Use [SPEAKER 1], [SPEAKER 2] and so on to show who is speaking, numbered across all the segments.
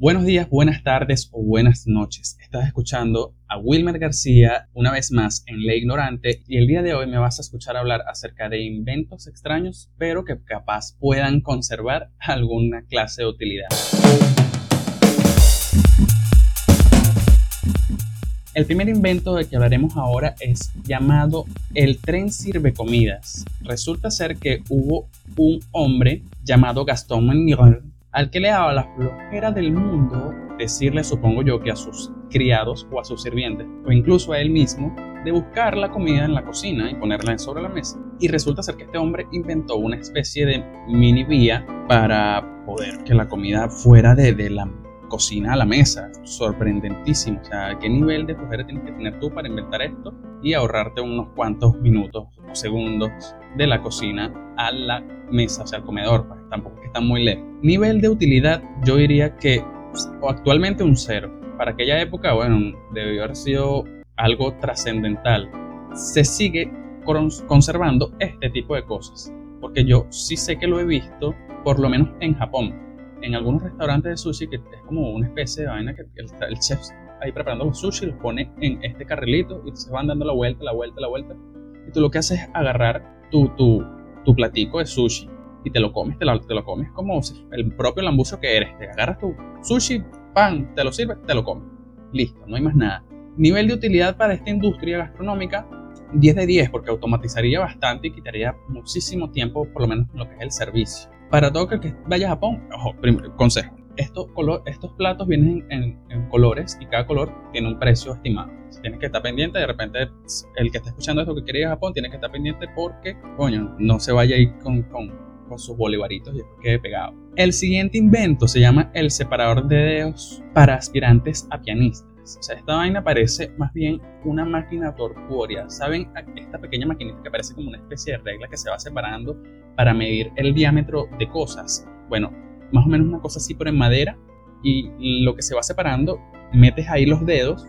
[SPEAKER 1] Buenos días, buenas tardes o buenas noches. Estás escuchando a Wilmer García una vez más en La Ignorante y el día de hoy me vas a escuchar hablar acerca de inventos extraños pero que capaz puedan conservar alguna clase de utilidad. El primer invento del que hablaremos ahora es llamado el tren sirve comidas. Resulta ser que hubo un hombre llamado Gaston Manier al que le daba la flojera del mundo decirle, supongo yo, que a sus criados o a sus sirvientes, o incluso a él mismo, de buscar la comida en la cocina y ponerla sobre la mesa. Y resulta ser que este hombre inventó una especie de mini vía para poder que la comida fuera de, la cocina a la mesa. Sorprendentísimo. O sea, ¿qué nivel de flojera tienes que tener tú para inventar esto y ahorrarte unos cuantos minutos o segundos de la cocina a la mesa, o sea, al comedor? Pues tampoco es que está muy lejos. Nivel de utilidad, yo diría que actualmente un cero. Para aquella época, bueno, debió haber sido algo trascendental. Se sigue conservando este tipo de cosas. Porque yo sí sé que lo he visto, por lo menos en Japón. En algunos restaurantes de sushi, que es como una especie de vaina que el, chef ahí preparando los sushi, los pone en este carrilito y se van dando la vuelta, la vuelta, la vuelta. Y tú lo que haces es agarrar tu, tu, tu platico de sushi y te lo comes, te lo, te lo comes como el propio lambucio que eres. Te agarras tu sushi, pan, te lo sirves, te lo comes. Listo, no hay más nada. Nivel de utilidad para esta industria gastronómica, 10 de 10, porque automatizaría bastante y quitaría muchísimo tiempo, por lo menos en lo que es el servicio. Para todo el que vaya a Japón, ojo, consejo, estos, estos platos vienen en, colores y cada color tiene un precio estimado. Tienes que estar pendiente, de repente el que está escuchando esto que quiere ir a Japón tiene que estar pendiente porque, coño, no se vaya a ir con con sus bolivaritos y después quede pegado. El siguiente invento se llama el separador de dedos para aspirantes a pianistas. O sea, esta vaina parece más bien una máquina tortuoria. ¿Saben? Esta pequeña maquinita que parece como una especie de regla que se va separando para medir el diámetro de cosas. Bueno, más o menos una cosa así, pero en madera. Y lo que se va separando, metes ahí los dedos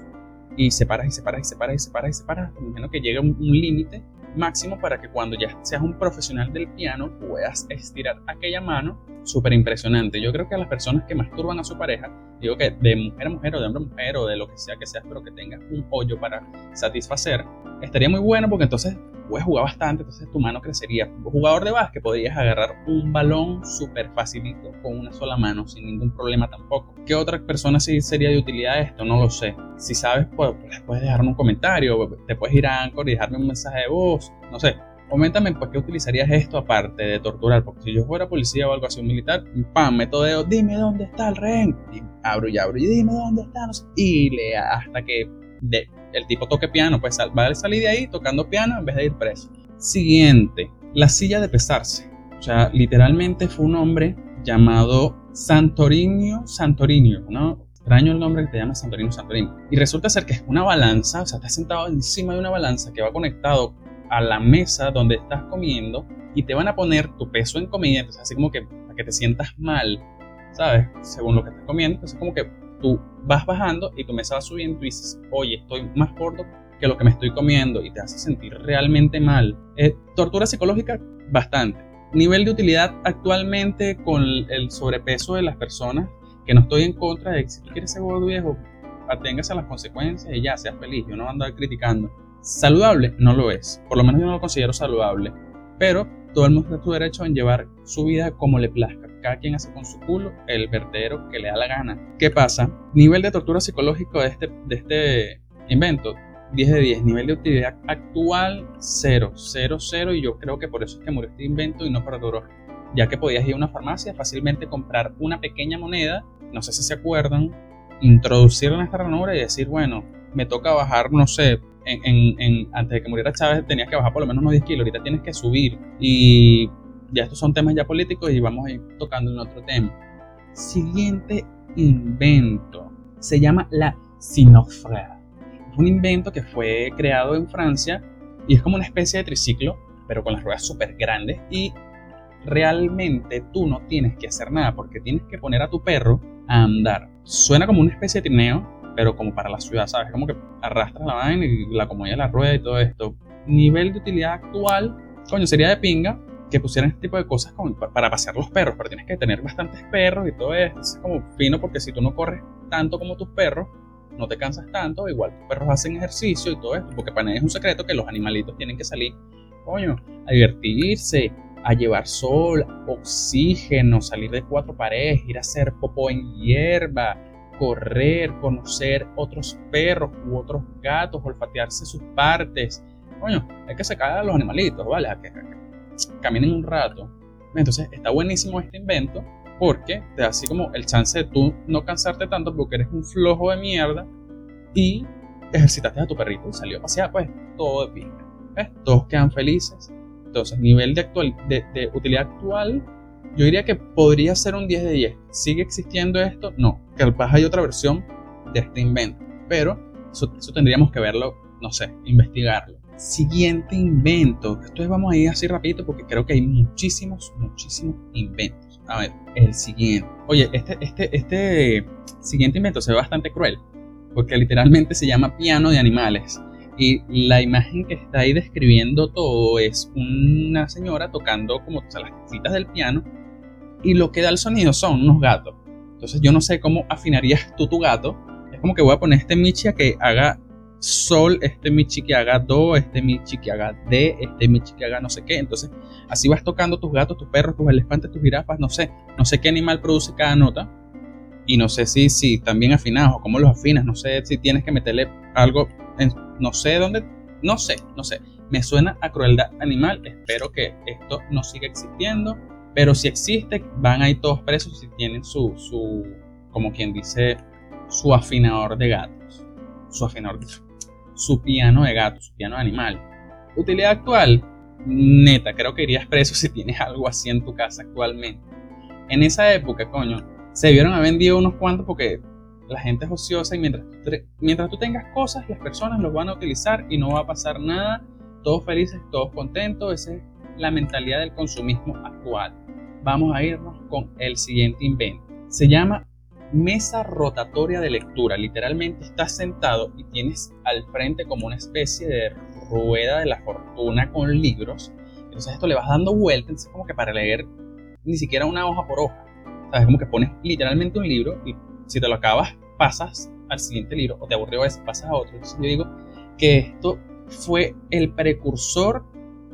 [SPEAKER 1] y separas y separas y separas y separas y separas. menos que llegue un, un límite máximo para que cuando ya seas un profesional del piano puedas estirar aquella mano súper impresionante. Yo creo que a las personas que masturban a su pareja, digo que de mujer a mujer o de hombre a mujer o de lo que sea que seas, pero que tengas un hoyo para satisfacer, estaría muy bueno porque entonces puedes jugar bastante, entonces tu mano crecería. Un jugador de básquet podrías agarrar un balón súper facilito con una sola mano, sin ningún problema tampoco. ¿Qué otra persona sí sería de utilidad esto? No lo sé. Si sabes, pues, pues puedes dejarme un comentario, te puedes ir a Anchor y dejarme un mensaje de voz, no sé. Coméntame por qué utilizarías esto aparte de torturar, porque si yo fuera policía o algo así, un militar, pam, meto dedo, dime dónde está el rehén, abro y abro y dime dónde está, no sé, y lea hasta que de, el tipo toque piano, pues va a salir de ahí tocando piano en vez de ir preso. Siguiente, la silla de pesarse. O sea, literalmente fue un hombre llamado Santorinio Santorinio, ¿no? Extraño el nombre que te llama Santorinio Santorinio. Y resulta ser que es una balanza, o sea, estás sentado encima de una balanza que va conectado a la mesa donde estás comiendo y te van a poner tu peso en comida, entonces así como que para que te sientas mal, ¿sabes? Según lo que estás comiendo, entonces como que tú vas bajando y tu mesa va subiendo y dices, oye, estoy más gordo que lo que me estoy comiendo y te hace sentir realmente mal. Eh, tortura psicológica, bastante. Nivel de utilidad actualmente con el sobrepeso de las personas, que no estoy en contra de que si tú quieres ser gordo viejo, aténgase a las consecuencias y ya, seas feliz. Yo no ando criticando. Saludable no lo es. Por lo menos yo no lo considero saludable. Pero todo el mundo tiene su derecho en llevar su vida como le plazca cada quien hace con su culo el vertedero que le da la gana. ¿Qué pasa? Nivel de tortura psicológico de este, de este invento, 10 de 10. Nivel de utilidad actual, 0, 0, 0. Y yo creo que por eso es que murió este invento y no perduró. Ya que podías ir a una farmacia, fácilmente comprar una pequeña moneda, no sé si se acuerdan, introducirla en esta ranura y decir, bueno, me toca bajar, no sé, en, antes de que muriera Chávez tenías que bajar por lo menos unos 10 kilos, ahorita tienes que subir. Y ya estos son temas ya políticos y vamos a ir tocando en otro tema. Siguiente invento se llama la Sinofra. Es un invento que fue creado en Francia y es como una especie de triciclo, pero con las ruedas súper grandes y realmente tú no tienes que hacer nada porque tienes que poner a tu perro a andar. Suena como una especie de trineo, pero como para la ciudad, ¿sabes? Como que arrastras la vaina y la comodidad la rueda y todo esto. Nivel de utilidad actual, coño, sería de pinga, que pusieran este tipo de cosas como para pasear los perros, pero tienes que tener bastantes perros y todo esto. Es como fino porque si tú no corres tanto como tus perros, no te cansas tanto, igual tus perros hacen ejercicio y todo esto, porque para nadie es un secreto que los animalitos tienen que salir, coño, a divertirse, a llevar sol, oxígeno, salir de cuatro paredes, ir a hacer popó en hierba, correr, conocer otros perros u otros gatos, olfatearse sus partes. Coño, hay que sacar a los animalitos, ¿vale? A que, caminen un rato. Entonces está buenísimo este invento porque te da así como el chance de tú no cansarte tanto porque eres un flojo de mierda y ejercitaste a tu perrito y salió a pasear, pues todo de pinga. Todos quedan felices. Entonces, nivel de, actual, de, utilidad actual, yo diría que podría ser un 10 de 10. ¿Sigue existiendo esto? No. Capaz hay otra versión de este invento. Pero eso, tendríamos que verlo, no sé, investigarlo. Siguiente invento. Esto vamos a ir así rapidito porque creo que hay muchísimos, muchísimos inventos. A ver, el siguiente. Oye, este, este, este siguiente invento se ve bastante cruel porque literalmente se llama piano de animales. Y la imagen que está ahí describiendo todo es una señora tocando como las citas del piano y lo que da el sonido son unos gatos. Entonces yo no sé cómo afinarías tú tu gato. Es como que voy a poner este Michi a que haga sol, este Michi que haga do, este Michi que haga de, este Michi que haga no sé qué. Entonces así vas tocando tus gatos, tus perros, tus elefantes, tus jirafas, no sé. No sé qué animal produce cada nota y no sé si, si también afinados o cómo los afinas, no sé si tienes que meterle algo, en, no sé dónde, no sé, no sé. Me suena a crueldad animal, espero que esto no siga existiendo, pero si existe, van ahí todos presos si tienen su, su como quien dice, su afinador de gatos, su afinador, su piano de gatos, su piano de animal. Utilidad actual, neta, creo que irías preso si tienes algo así en tu casa actualmente. En esa época, coño, se vieron a vendido unos cuantos porque la gente es ociosa y mientras, mientras tú tengas cosas, las personas los van a utilizar y no va a pasar nada. Todos felices, todos contentos. Esa es la mentalidad del consumismo actual. Vamos a irnos con el siguiente invento. Se llama mesa rotatoria de lectura. Literalmente estás sentado y tienes al frente como una especie de rueda de la fortuna con libros. Entonces esto le vas dando vueltas, como que para leer ni siquiera una hoja por hoja ¿Sabes? Como que pones literalmente un libro y si te lo acabas, pasas al siguiente libro o te aburrió ese, pasas a otro. Entonces yo digo que esto fue el precursor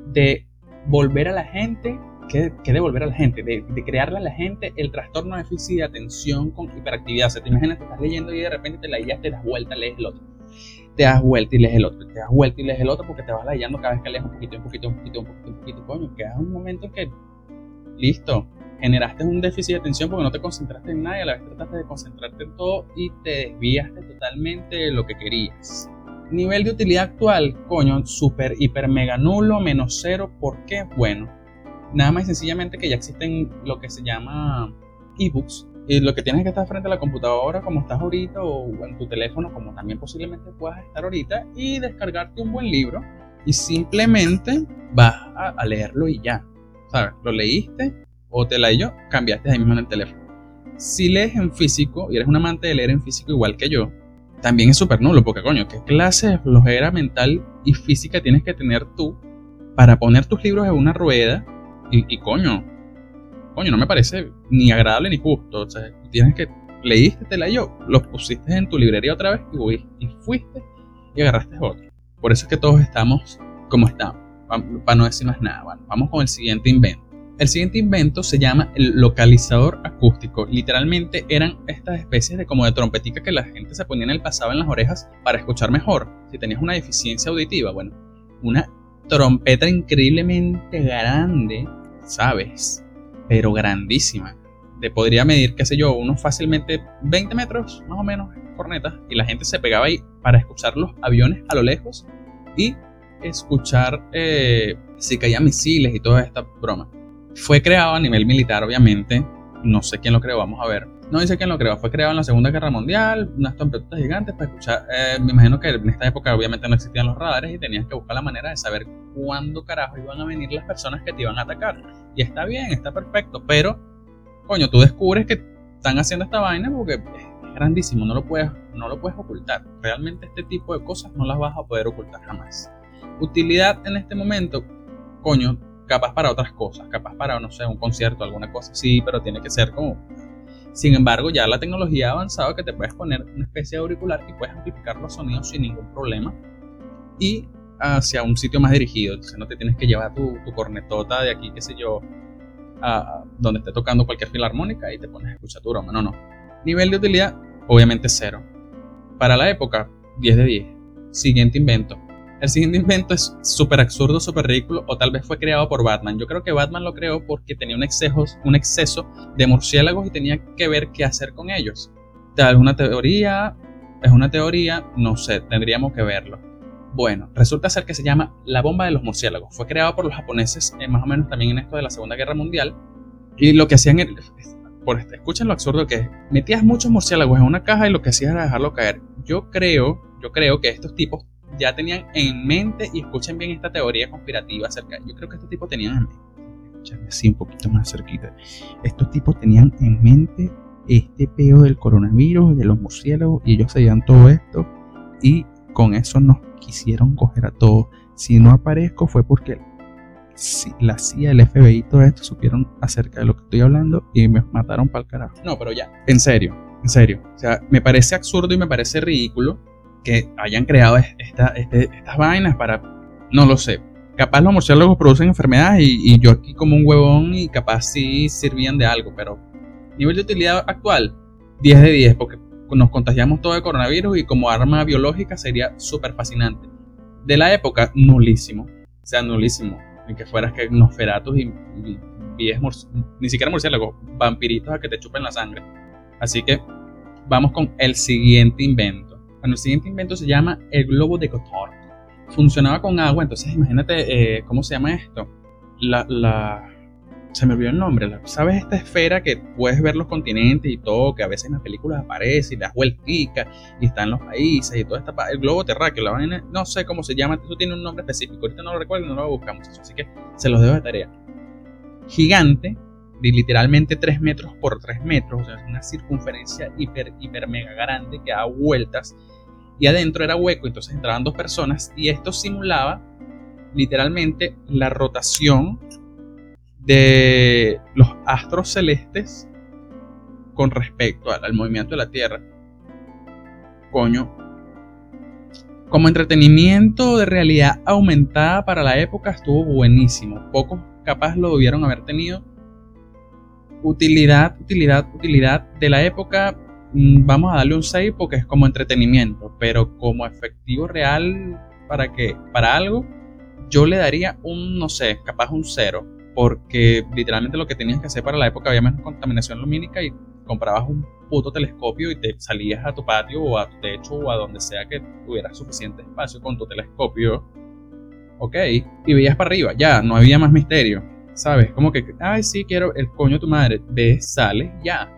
[SPEAKER 1] de volver a la gente, que, que de volver a la gente, de, crearle a la gente el trastorno de déficit de atención con hiperactividad. O sea, te imaginas, que estás leyendo y de repente te la guías, te das vuelta, lees el otro. Te das vuelta y lees el otro, te das vuelta y lees el otro porque te vas leyendo cada vez que lees un poquito, un poquito, un poquito, un poquito, un poquito, coño, queda un momento en que, listo, generaste un déficit de atención porque no te concentraste en nada y a la vez trataste de concentrarte en todo y te desviaste totalmente de lo que querías. Nivel de utilidad actual, coño, super, hiper, mega nulo, menos cero. ¿Por qué? Bueno, nada más y sencillamente que ya existen lo que se llama ebooks. Y lo que tienes que estar frente a la computadora como estás ahorita o en tu teléfono como también posiblemente puedas estar ahorita y descargarte un buen libro y simplemente vas a, leerlo y ya. ¿Sabes? Lo leíste, o te la yo, cambiaste ahí mismo en el teléfono. Si lees en físico y eres un amante de leer en físico igual que yo, también es súper nulo, porque coño, ¿qué clase de flojera mental y física tienes que tener tú para poner tus libros en una rueda? Y, coño, coño, no me parece ni agradable ni justo. O sea, tienes que, leíste, te la yo, los pusiste en tu librería otra vez y, y fuiste y agarraste otro. Por eso es que todos estamos como estamos, para no decir más nada. Bueno, vamos con el siguiente invento. El siguiente invento se llama el localizador acústico. Literalmente eran estas especies de como de trompetica que la gente se ponía en el pasado en las orejas para escuchar mejor. Si tenías una deficiencia auditiva, bueno, una trompeta increíblemente grande, ¿sabes? Pero grandísima. De podría medir, qué sé yo, unos fácilmente 20 metros, más o menos, cornetas. Y la gente se pegaba ahí para escuchar los aviones a lo lejos y escuchar eh, si caían misiles y toda esta broma. Fue creado a nivel militar, obviamente. No sé quién lo creó, vamos a ver. No dice quién lo creó, fue creado en la Segunda Guerra Mundial, unas trompetas gigantes para escuchar. Eh, me imagino que en esta época obviamente no existían los radares y tenías que buscar la manera de saber cuándo carajo iban a venir las personas que te iban a atacar. Y está bien, está perfecto, pero, coño, tú descubres que están haciendo esta vaina porque es grandísimo, no lo puedes, no lo puedes ocultar. Realmente este tipo de cosas no las vas a poder ocultar jamás. Utilidad en este momento, coño, capaz para otras cosas, capaz para, no sé, un concierto, alguna cosa así, pero tiene que ser como... Sin embargo, ya la tecnología ha avanzado que te puedes poner una especie de auricular y puedes amplificar los sonidos sin ningún problema y hacia un sitio más dirigido. Entonces no te tienes que llevar tu, cornetota de aquí, qué sé yo, a donde esté tocando cualquier filarmónica y te pones a escuchar tu. No, no. Nivel de utilidad, obviamente cero. Para la época, 10 de 10. Siguiente invento. El siguiente invento es súper absurdo, súper ridículo, o tal vez fue creado por Batman. Yo creo que Batman lo creó porque tenía un exceso, de murciélagos y tenía que ver qué hacer con ellos. ¿Es una teoría? ¿Es una teoría? No sé, tendríamos que verlo. Bueno, resulta ser que se llama la bomba de los murciélagos. Fue creado por los japoneses, eh, más o menos también en esto de la Segunda Guerra Mundial. Y lo que hacían, por, este, escuchen lo absurdo que es, metías muchos murciélagos en una caja y lo que hacías era dejarlo caer. Yo creo, yo creo que estos tipos ya tenían en mente, y escuchen bien esta teoría conspirativa acerca, yo creo que estos tipos tenían en mente, escucharme así un poquito más cerquita, estos tipos tenían en mente este peo del coronavirus, de los murciélagos, y ellos sabían todo esto, y con eso nos quisieron coger a todos. Si no aparezco fue porque si la CIA, el FBI, todo esto supieron acerca de lo que estoy hablando y me mataron para el carajo. No, pero ya, en serio, en serio. O sea, me parece absurdo y me parece ridículo que hayan creado este, estas vainas para, no lo sé. Capaz los murciélagos producen enfermedades y, yo aquí como un huevón y capaz sí sirvían de algo, pero nivel de utilidad actual, 10 de 10, porque nos contagiamos todo de coronavirus y como arma biológica sería súper fascinante. De la época, nulísimo. O sea, nulísimo. Ni que fueras que y, ni siquiera murciélagos, vampiritos a que te chupen la sangre. Así que vamos con el siguiente invento. Bueno, el siguiente invento se llama el globo de Cotard. Funcionaba con agua, entonces imagínate, eh, ¿cómo se llama esto? La, la, se me olvidó el nombre, ¿sabes? Esta esfera que puedes ver los continentes y todo, que a veces en las películas aparece y das vueltica y están los países y todo esta el globo terráqueo, la vaina, no sé cómo se llama, eso tiene un nombre específico, ahorita no lo recuerdo no lo buscamos, así que se los dejo de tarea. Gigante, literalmente 3 metros por 3 metros, o sea, es una circunferencia hiper, hiper mega grande que da vueltas y adentro era hueco, entonces entraban dos personas y esto simulaba literalmente la rotación de los astros celestes con respecto al, movimiento de la Tierra. Coño. Como entretenimiento de realidad aumentada para la época estuvo buenísimo. Pocos capaz lo debieron haber tenido. Utilidad, utilidad, utilidad de la época. Mm, vamos a darle un 6 porque es como entretenimiento. Pero como efectivo real para que para algo, yo le daría un, no sé, capaz un 0 porque literalmente lo que tenías que hacer para la época había menos contaminación lumínica y comprabas un puto telescopio y te salías a tu patio o a tu techo o a donde sea que tuvieras suficiente espacio con tu telescopio, ok, y veías para arriba, ya, no había más misterio, ¿sabes? Como que, ay, sí, quiero el coño de tu madre, ves, sales, ya,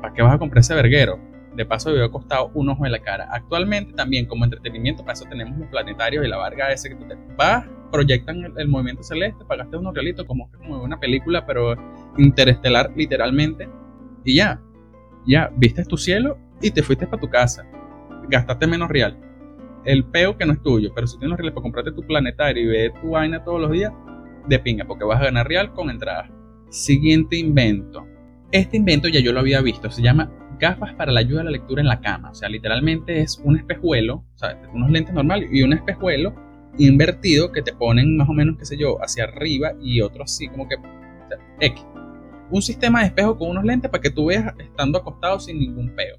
[SPEAKER 1] ¿para qué vas a comprar ese verguero? De paso, había costado un ojo en la cara. Actualmente, también como entretenimiento, para eso tenemos los planetarios y la varga ese que tú te vas, proyectan el, movimiento celeste, pagaste unos realitos como, como una película, pero interestelar, literalmente. Y ya, ya, viste tu cielo y te fuiste para tu casa. Gastaste menos real. El peo que no es tuyo, pero si tienes reales para comprarte tu planetario y ver tu vaina todos los días, de pinga, porque vas a ganar real con entrada. Siguiente invento. Este invento ya yo lo había visto, se llama gafas para la ayuda a la lectura en la cama. O sea, literalmente es un espejuelo, o sea, unos lentes normales y un espejuelo invertido que te ponen más o menos, qué sé yo, hacia arriba y otro así, como que X. Un sistema de espejo con unos lentes para que tú veas estando acostado sin ningún peo.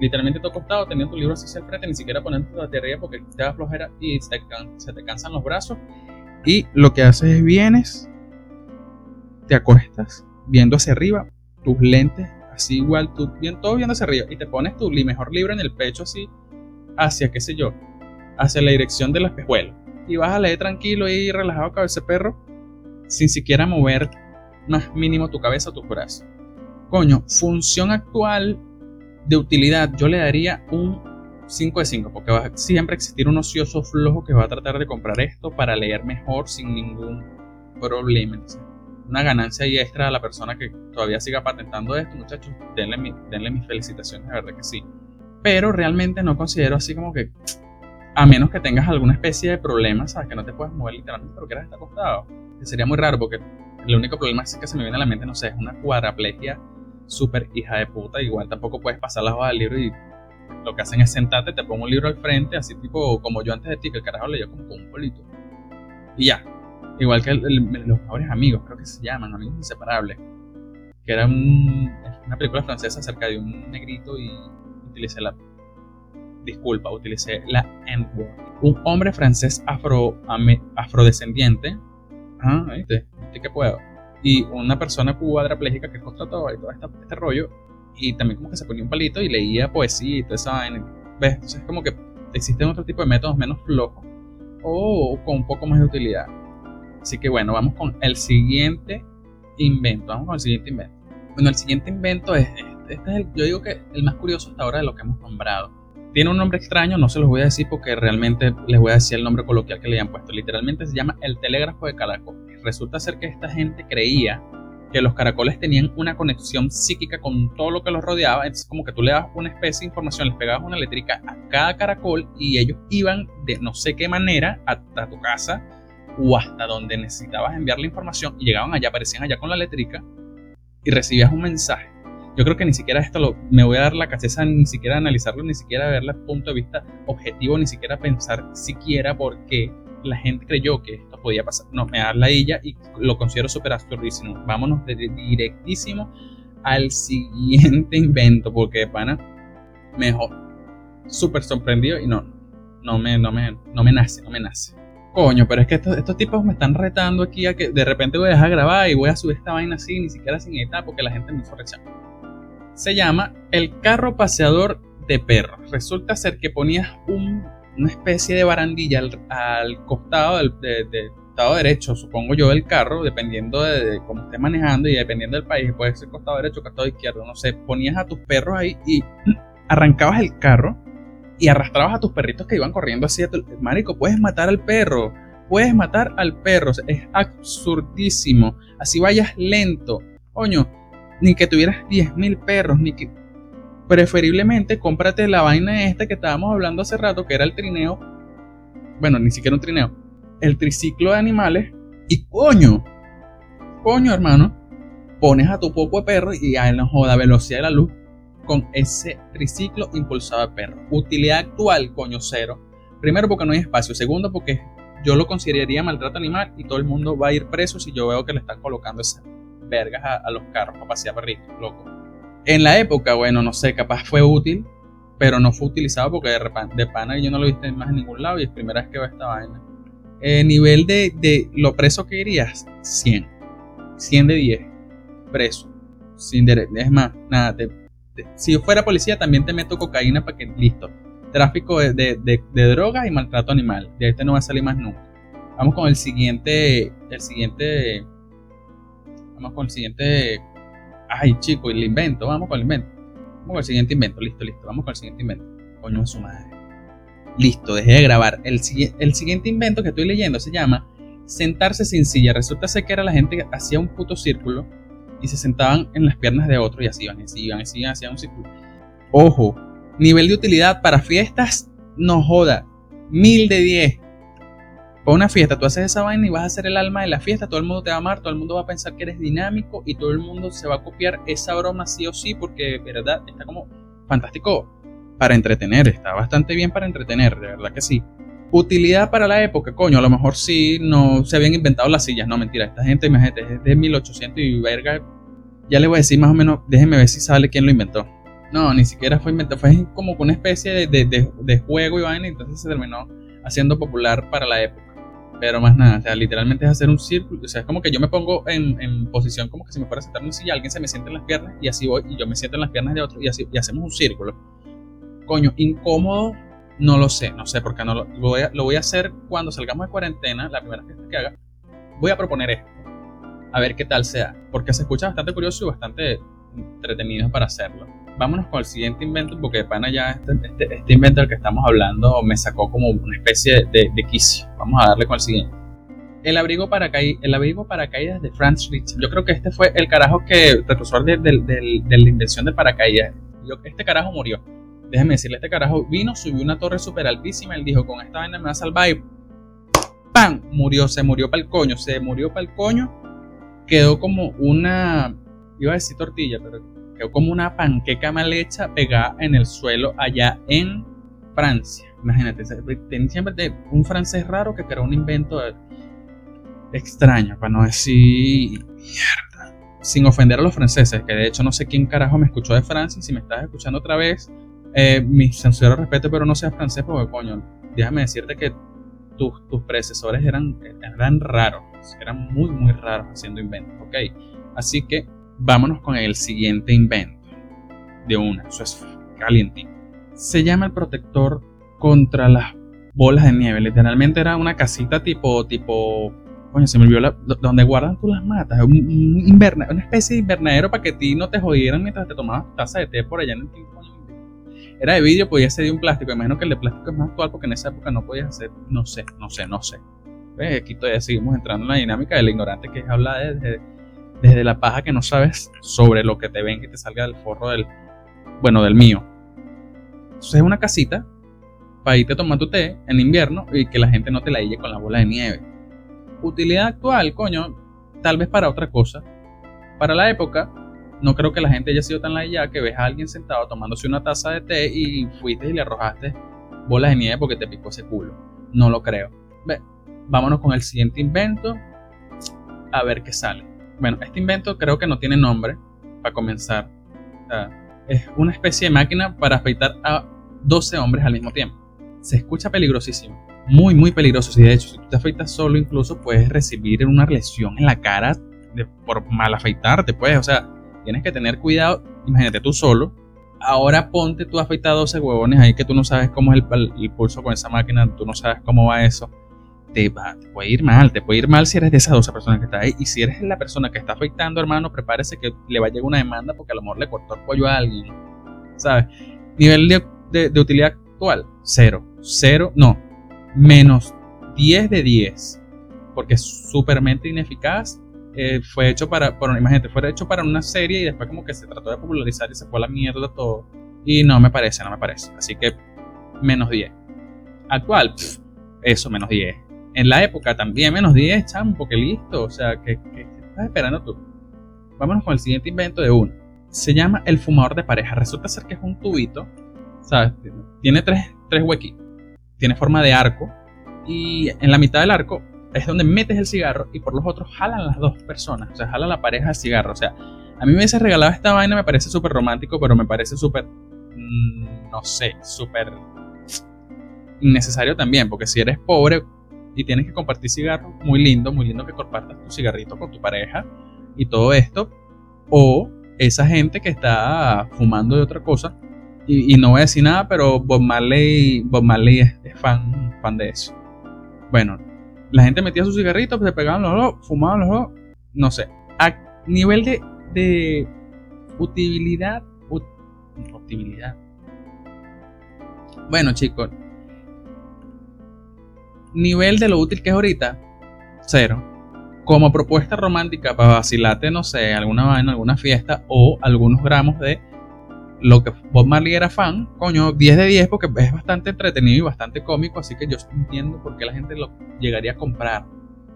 [SPEAKER 1] literalmente tú acostado, teniendo tu libro así hacia el frente, ni siquiera ponerte la teoría porque te da flojera y se te cansan los brazos. Y lo que haces es vienes, te acuestas viendo hacia arriba, tus lentes así igual, tú bien, todo viendo hacia arriba y te pones tu mejor libro en el pecho así, hacia, qué sé yo, hacia la dirección del espejuelo. Y vas a leer tranquilo y relajado cabeza perro, sin siquiera mover más mínimo tu cabeza o tu brazo. Coño, función actual de utilidad, yo le daría un 5 de 5, porque va a siempre existir un ocioso flojo que va a tratar de comprar esto para leer mejor sin ningún problema una ganancia y extra a la persona que todavía siga patentando esto, muchachos, denle, denle mis felicitaciones, de verdad que sí. Pero realmente no considero así como que A menos que tengas alguna especie de problema, ¿sabes? Que no te puedas mover literalmente, pero quieras estar acostado. Que sería muy raro porque el único problema es que se me viene a la mente, no sé, es una cuadraplegia súper hija de puta. Igual tampoco puedes pasar la hoja del libro y lo que hacen es sentarte, te pongo un libro al frente, así tipo como yo antes de ti, que el carajo leyó como con un polito. Y ya. Igual que los mejores amigos, creo que se llaman, amigos inseparables. Que era una película francesa acerca de un negrito y utilicé la. Disculpa, utilicé la N-word. Un hombre francés afro, afrodescendiente. Ah, ¿viste? ¿Viste que puedo? Y una persona cuadraplégica que constató y todo este rollo y también como que se ponía un palito y leía poesía y toda esa vaina. ¿Ves? Entonces es como que existen otro tipo de métodos menos flojos o con un poco más de utilidad. Así que bueno, vamos con el siguiente invento. Vamos con el siguiente invento. Bueno, el siguiente invento es, este es el, yo digo que el más curioso hasta ahora de lo que hemos nombrado. Tiene un nombre extraño, no se los voy a decir porque realmente les voy a decir el nombre coloquial que le han puesto. Literalmente se llama el telégrafo de caracol. Resulta ser que esta gente creía que los caracoles tenían una conexión psíquica con todo lo que los rodeaba. Entonces, como que tú le dabas una especie de información, les pegabas una eléctrica a cada caracol y ellos iban de no sé qué manera hasta tu casa o hasta donde necesitabas enviar la información y llegaban allá, aparecían allá con la eléctrica y recibías un mensaje. Yo creo que ni siquiera esto me voy a dar la cabeza, ni siquiera analizarlo, ni siquiera verlo desde punto de vista objetivo, ni siquiera pensar siquiera por qué la gente creyó que esto podía pasar. No, me da la ella y lo considero súper absurdísimo. Vámonos directísimo al siguiente invento, porque pana, mejor, súper sorprendido y no, no me, no me, no me nace, no me nace. Coño, pero es que estos, estos tipos me están retando aquí a que de repente voy a dejar grabar y voy a subir esta vaina así, ni siquiera sin editar, porque la gente me hizo Se llama el carro paseador de perros. Resulta ser que ponías un una especie de barandilla al, costado del de, derecho, supongo yo, del carro, dependiendo de, cómo estés manejando y dependiendo del país, puede ser costado derecho costado izquierdo, no sé, ponías a tus perros ahí y arrancabas el carro y arrastrabas a tus perritos que iban corriendo así. Marico, puedes matar al perro, puedes matar al perro, es absurdísimo. Así vayas lento, coño, ni que tuvieras 10.000 perros, ni que preferiblemente cómprate la vaina esta que estábamos hablando hace rato, que era el trineo. Bueno, ni siquiera un trineo. El triciclo de animales. Y coño, coño, hermano, pones a tu poco de perro y a joda velocidad de la luz con ese triciclo impulsado de perro. Utilidad actual, coño, cero. Primero, porque no hay espacio. Segundo, porque yo lo consideraría maltrato animal y todo el mundo va a ir preso si yo veo que le están colocando esas vergas a, los carros para pasear perritos, loco. En la época, bueno, no sé, capaz fue útil, pero no fue utilizado porque de, de pana yo no lo viste más en ningún lado y es primera vez que veo esta vaina. Eh, nivel de, de, lo preso que irías, 100. 100 de 10. Preso. Sin es más, nada. Si yo fuera policía, también te meto cocaína para que, listo. Tráfico de, de, drogas y maltrato animal. De este no va a salir más nunca. Vamos con el siguiente. El siguiente. Vamos con el siguiente Ay, chico, el invento, vamos con el invento. Vamos con el siguiente invento, listo, listo, vamos con el siguiente invento. Coño de su madre. Listo, dejé de grabar. El, el siguiente invento que estoy leyendo se llama sentarse sin silla. Resulta ser que era la gente que hacía un puto círculo y se sentaban en las piernas de otro y así iban, así iban, así iban, hacían un círculo. Ojo, nivel de utilidad para fiestas, no joda, mil de diez para una fiesta, tú haces esa vaina y vas a ser el alma de la fiesta, todo el mundo te va a amar, todo el mundo va a pensar que eres dinámico y todo el mundo se va a copiar esa broma sí o sí porque, verdad, está como fantástico para entretener, está bastante bien para entretener, de verdad que sí. Utilidad para la época, coño, a lo mejor sí no se habían inventado las sillas, no mentira, esta gente, imagínate, es de 1800 y verga, ya le voy a decir más o menos, déjenme ver si sabe quién lo inventó. No, ni siquiera fue inventado, fue como una especie de, de, de juego y vaina, y entonces se terminó haciendo popular para la época. Pero más nada, o sea, literalmente es hacer un círculo. O sea, es como que yo me pongo en, en posición como que si me fuera a sentar en una silla, alguien se me sienta en las piernas y así voy, y yo me siento en las piernas de otro y así y hacemos un círculo. Coño, incómodo, no lo sé, no sé, porque no lo, voy a, lo voy a hacer cuando salgamos de cuarentena, la primera fiesta que haga. Voy a proponer esto, a ver qué tal sea, porque se escucha bastante curioso y bastante entretenido para hacerlo vámonos con el siguiente invento, porque de pana ya este, este, este, invento del que estamos hablando me sacó como una especie de, de quicio. Vamos a darle con el siguiente. El abrigo, paracaídas, el abrigo paracaídas de Franz Rich. Yo creo que este fue el carajo que, precursor de, de, de, la invención de paracaídas. Yo, este carajo murió. Déjeme decirle, este carajo vino, subió una torre súper altísima, él dijo, con esta vaina me va a salvar y ¡pam! Murió, se murió para el coño, se murió para el coño, quedó como una, iba a decir tortilla, pero quedó como una panqueca mal hecha pegada en el suelo allá en Francia. Imagínate, siempre un francés raro que creó un invento extraño, para no decir mierda. Sin ofender a los franceses, que de hecho no sé quién carajo me escuchó de Francia. Si me estás escuchando otra vez, eh, mi sincero respeto, pero no seas francés porque coño, déjame decirte que tus, tus predecesores eran, eran raros, eran muy, muy raros haciendo inventos, ¿ok? Así que vámonos con el siguiente invento. De una, eso es calientito. Se llama el protector contra las bolas de nieve. Literalmente era una casita tipo, tipo, coño, se me olvidó la, donde guardan tú las matas. Un, una especie de invernadero para que ti no te jodieran mientras te tomabas taza de té por allá en el tiempo. Era de vidrio, podía ser de un plástico. Imagino que el de plástico es más actual porque en esa época no podías hacer, no sé, no sé, no sé. Pues aquí todavía seguimos entrando en la dinámica del ignorante que habla desde, desde la paja que no sabes sobre lo que te ven que te salga del forro del, bueno, del mío. Entonces es una casita para irte a tomar tu té en invierno y que la gente no te la hille con la bola de nieve. Utilidad actual, coño, tal vez para otra cosa. Para la época, no creo que la gente haya sido tan lailla que ves a alguien sentado tomándose una taza de té y fuiste y le arrojaste bolas de nieve porque te picó ese culo. No lo creo. Ve, vámonos con el siguiente invento a ver qué sale. Bueno, este invento creo que no tiene nombre para comenzar. es una especie de máquina para afeitar a 12 hombres al mismo tiempo. Se escucha peligrosísimo. Muy, muy peligroso. Si de hecho, si tú te afeitas solo, incluso puedes recibir una lesión en la cara por mal afeitarte, pues. O sea, Tienes que tener cuidado, imagínate tú solo. Ahora ponte tú afeitar 12 huevones ahí que tú no sabes cómo es el, pulso con esa máquina, tú no sabes cómo va eso. Te, va, te puede ir mal, te puede ir mal si eres de esas 12 personas que está ahí. Y si eres la persona que está afeitando, hermano, prepárese que le va a llegar una demanda porque a lo mejor le cortó el pollo a alguien. ¿Sabes? Nivel de, de utilidad actual, cero. Cero, no. Menos 10 de 10. Porque es súpermente ineficaz eh, fue hecho para, por, imagínate, fue hecho para una serie y después como que se trató de popularizar y se fue a la mierda todo. Y no me parece, no me parece. Así que menos 10. Actual, eso, menos 10. En la época también menos 10, champo, que listo. O sea, que, estás esperando tú? Vámonos con el siguiente invento de uno. Se llama el fumador de pareja. Resulta ser que es un tubito, ¿sabes? Tiene tres, tres huequitos. Tiene forma de arco. Y en la mitad del arco es donde metes el cigarro y por los otros jalan las dos personas, o sea, jalan la pareja el cigarro. O sea, a mí me hubiese regalado esta vaina, me parece súper romántico, pero me parece súper, mm, no sé, súper innecesario también, porque si eres pobre y tienes que compartir cigarro, muy lindo, muy lindo que compartas tu cigarrito con tu pareja y todo esto, o esa gente que está fumando de otra cosa, y, no voy a decir nada, pero Bob Marley, Bob Marley es, es fan, fan de eso. Bueno, la gente metía sus cigarritos, pues, se pegaban los dos, fumaban los dos, no sé. A nivel de, de utilidad, utilidad. Bueno, chicos, nivel de lo útil que es ahorita, cero. Como propuesta romántica para vacilarte, no sé, alguna vaina, alguna fiesta o algunos gramos de lo que Bob Marley era fan, coño, 10 de 10 porque es bastante entretenido y bastante cómico, así que yo entiendo por qué la gente lo llegaría a comprar.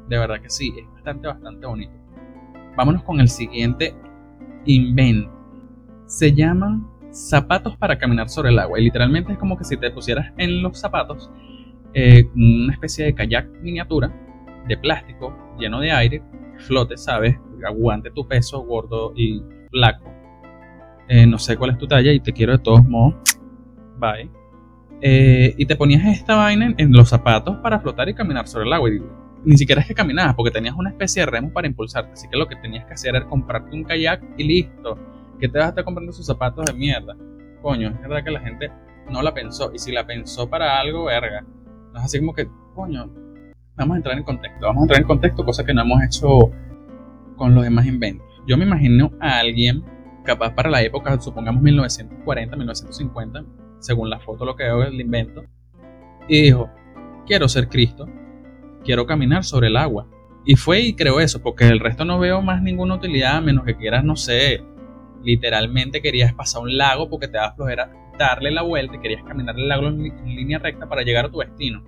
[SPEAKER 1] De verdad que sí, es bastante, bastante bonito. Vámonos con el siguiente invento. Se llaman zapatos para caminar sobre el agua y literalmente es como que si te pusieras en los zapatos eh, una especie de kayak miniatura de plástico lleno de aire, flote, ¿sabes? Aguante tu peso gordo y flaco eh, no sé cuál es tu talla y te quiero de todos modos, bye. Eh, y te ponías esta vaina en, los zapatos para flotar y caminar sobre el agua. Y ni siquiera es que caminabas, porque tenías una especie de remo para impulsarte. Así que lo que tenías que hacer era comprarte un kayak y listo. Que te vas a estar comprando sus zapatos de mierda. Coño, es verdad que la gente no la pensó. Y si la pensó para algo, verga. No es así como que, coño, vamos a entrar en contexto. Vamos a entrar en contexto, cosa que no hemos hecho con los demás inventos. Yo me imagino a alguien capaz para la época, supongamos 1940, 1950, según la foto lo que veo el invento, y dijo, quiero ser Cristo, quiero caminar sobre el agua. Y fue y creó eso, porque el resto no veo más ninguna utilidad, a menos que quieras, no sé, literalmente querías pasar un lago porque te da flojera darle la vuelta y querías caminar el lago en línea recta para llegar a tu destino.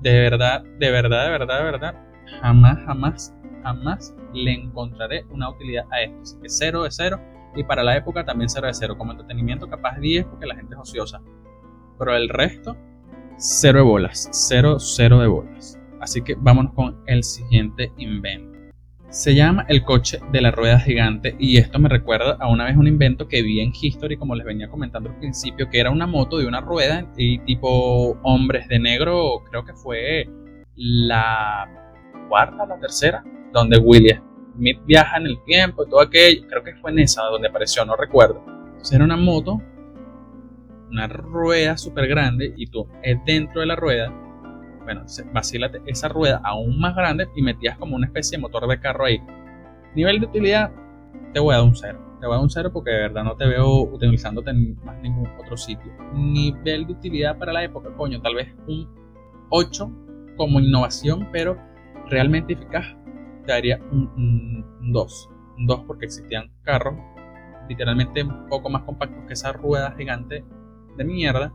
[SPEAKER 1] De verdad, de verdad, de verdad, de verdad, jamás, jamás, jamás le encontraré una utilidad a esto. Así que cero de cero y para la época también 0 de 0. Como entretenimiento capaz 10 porque la gente es ociosa. Pero el resto, 0 de bolas. 0, 0 de bolas. Así que vámonos con el siguiente invento. Se llama el coche de la rueda gigante y esto me recuerda a una vez un invento que vi en History, como les venía comentando al principio, que era una moto de una rueda y tipo hombres de negro, creo que fue la cuarta, la tercera, donde William Viaja en el tiempo y todo aquello. Creo que fue en esa donde apareció, no recuerdo. Entonces era una moto, una rueda súper grande y tú es dentro de la rueda. Bueno, vacílate esa rueda aún más grande y metías como una especie de motor de carro ahí. Nivel de utilidad, te voy a dar un cero. Te voy a dar un cero porque de verdad no te veo utilizándote en más ningún otro sitio. Nivel de utilidad para la época, coño, tal vez un 8 como innovación, pero realmente eficaz daría un 2. Un 2 porque existían carros literalmente un poco más compactos que esa rueda gigante de mierda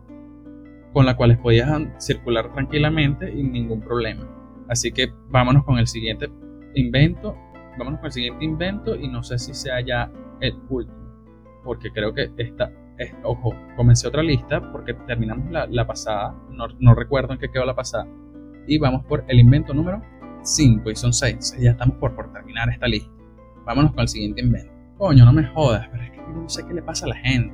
[SPEAKER 1] con la cuales podías circular tranquilamente y ningún problema. Así que vámonos con el siguiente invento. Vámonos con el siguiente invento y no sé si sea ya el último. Porque creo que esta, ojo, comencé otra lista porque terminamos la, pasada. No, no recuerdo en qué quedó la pasada. Y vamos por el invento número 5 y son 6. Ya estamos por, por terminar esta lista. Vámonos con el siguiente invento. Coño, no me jodas, pero es que no sé qué le pasa a la gente.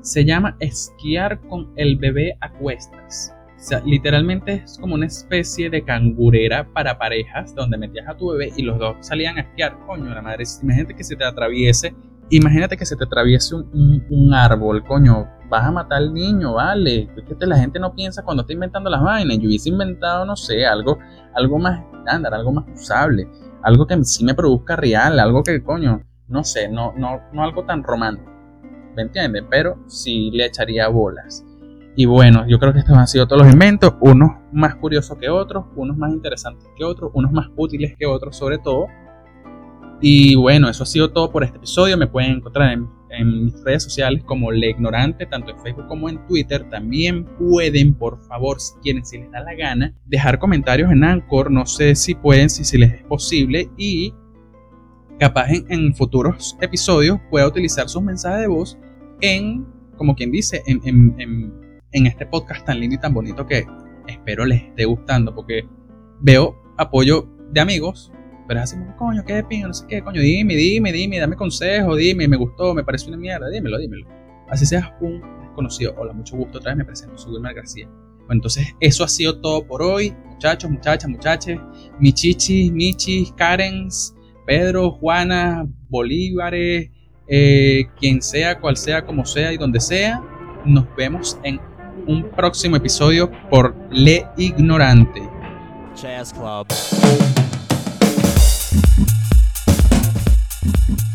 [SPEAKER 1] Se llama esquiar con el bebé a cuestas. O sea, literalmente es como una especie de cangurera para parejas donde metías a tu bebé y los dos salían a esquiar. Coño, la madre, imagínate que se te atraviese, imagínate que se te atraviese un árbol, coño, vas a matar al niño, vale. Que la gente no piensa cuando está inventando las vainas. Yo hubiese inventado, no sé, algo, algo más estándar, algo más usable, algo que sí me produzca real, algo que, coño, no sé, no, no, no algo tan romántico. ¿Me entiendes? Pero sí le echaría bolas. Y bueno, yo creo que estos han sido todos los inventos, unos más curiosos que otros, unos más interesantes que otros, unos más útiles que otros sobre todo. Y bueno, eso ha sido todo por este episodio. Me pueden encontrar en en mis redes sociales como Le Ignorante, tanto en Facebook como en Twitter. También pueden, por favor, si quieren, si les da la gana, dejar comentarios en Anchor. No sé si pueden, si, si les es posible. Y capaz en, futuros episodios pueda utilizar sus mensajes de voz en, como quien dice, en, en, en este podcast tan lindo y tan bonito que espero les esté gustando. Porque veo apoyo de amigos pero es así, coño, qué de no sé qué, coño, dime, dime, dime, dame consejo, dime, me gustó, me parece una mierda, dímelo, dímelo. Así seas un desconocido. Hola, mucho gusto, otra vez me presento, soy Wilmar García. Bueno, entonces eso ha sido todo por hoy, muchachos, muchachas, muchaches, Michichi, Michis, Karens, Pedro, Juana, Bolívares, eh, quien sea, cual sea, como sea y donde sea. Nos vemos en un próximo episodio por Le Ignorante. Jazz Club. thank you